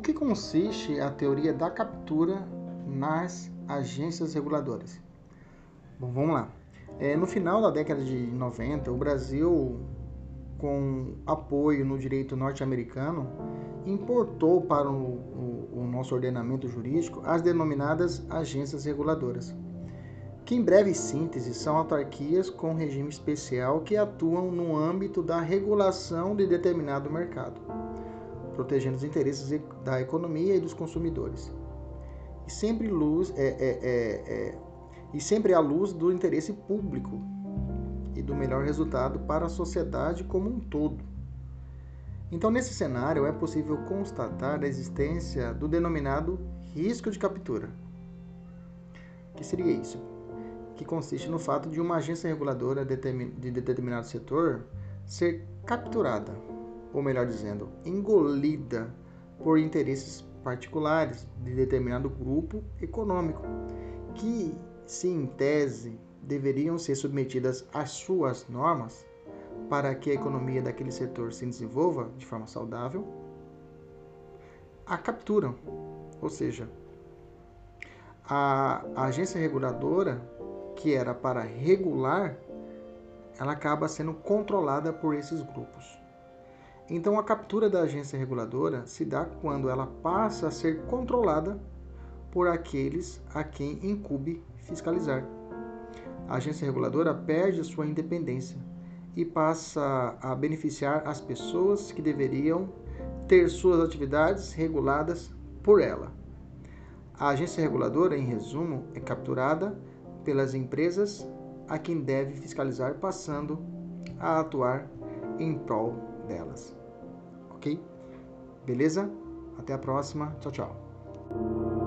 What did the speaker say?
que consiste a teoria da captura nas agências reguladoras? Bom, vamos lá. É, no final da década de 90, o Brasil, com apoio no direito norte-americano, importou para o, o, o nosso ordenamento jurídico as denominadas agências reguladoras, que em breve síntese são autarquias com regime especial que atuam no âmbito da regulação de determinado mercado, protegendo os interesses da economia e dos consumidores. E sempre, luz, é, é, é, é e sempre à luz do interesse público e do melhor resultado para a sociedade como um todo. Então, nesse cenário, é possível constatar a existência do denominado risco de captura. Que seria isso? Que consiste no fato de uma agência reguladora de determinado setor ser capturada, ou melhor dizendo, engolida por interesses particulares de determinado grupo econômico, que, se em tese deveriam ser submetidas às suas normas, para que a economia daquele setor se desenvolva de forma saudável, a capturam. Ou seja, a, agência reguladora, que era para regular, ela acaba sendo controlada por esses grupos. Então, a captura da agência reguladora se dá quando ela passa a ser controlada por aqueles a quem incube fiscalizar. A agência reguladora perde sua independência e passa a beneficiar as pessoas que deveriam ter suas atividades reguladas por ela. A agência reguladora, em resumo, é capturada pelas empresas a quem deve fiscalizar, passando a atuar em prol delas. Ok? Beleza? Até a próxima. Tchau, tchau.